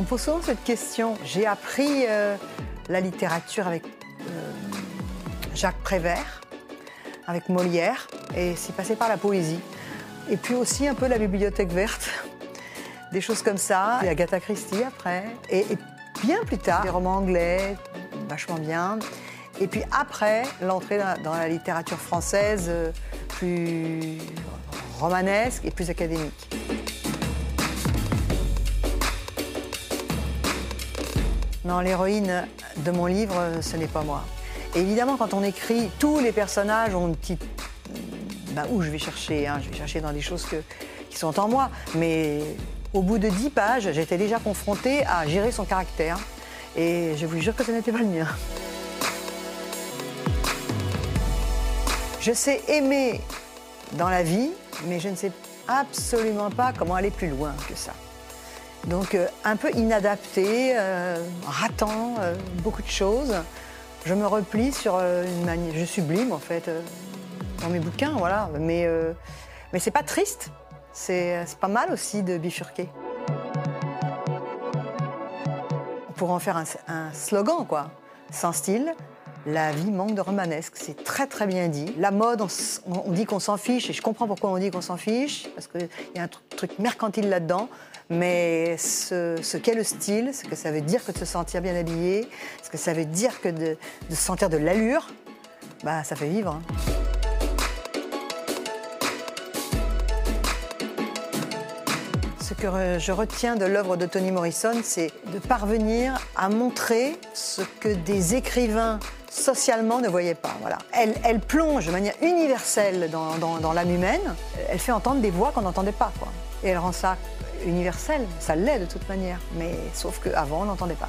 On me pose souvent cette question. J'ai appris euh, la littérature avec euh, Jacques Prévert, avec Molière, et c'est passé par la poésie. Et puis aussi un peu la bibliothèque verte, des choses comme ça. Et Agatha Christie après. Et, bien plus tard, des romans anglais, vachement bien. Et puis après, l'entrée dans, dans la littérature française euh, plus romanesque et plus académique. Non, l'héroïne de mon livre, ce n'est pas moi. Évidemment, quand on écrit, tous les personnages ont une petite. Ben, où je vais chercher hein, Je vais chercher dans des choses qui sont en moi. Mais au bout de dix pages, j'étais déjà confrontée à gérer son caractère. Et je vous jure que ce n'était pas le mien. Je sais aimer dans la vie, mais je ne sais absolument pas comment aller plus loin que ça. Donc euh, un peu inadapté, euh, ratant euh, beaucoup de choses. Je me replie sur une manière, je sublime en fait dans mes bouquins, voilà. Mais mais c'est pas triste, c'est pas mal aussi de bifurquer. Pourrait en faire un slogan quoi, sans style. La vie manque de romanesque, c'est très très bien dit. La mode, on, dit qu'on s'en fiche, et je comprends pourquoi on dit qu'on s'en fiche, parce qu'il y a un tr- truc mercantile là-dedans. Mais ce, qu'est le style, ce que ça veut dire que de se sentir bien habillé, ce que ça veut dire que de, se sentir de l'allure, bah ça fait vivre. hein. Ce que je retiens de l'œuvre de Toni Morrison, c'est de parvenir à montrer ce que des écrivains socialement ne voyaient pas. Voilà. Elle, elle plonge de manière universelle dans, dans- l'âme humaine. Elle fait entendre des voix qu'on n'entendait pas. Et elle rend ça universel. Ça l'est de toute manière. Mais sauf qu'avant, on n'entendait pas.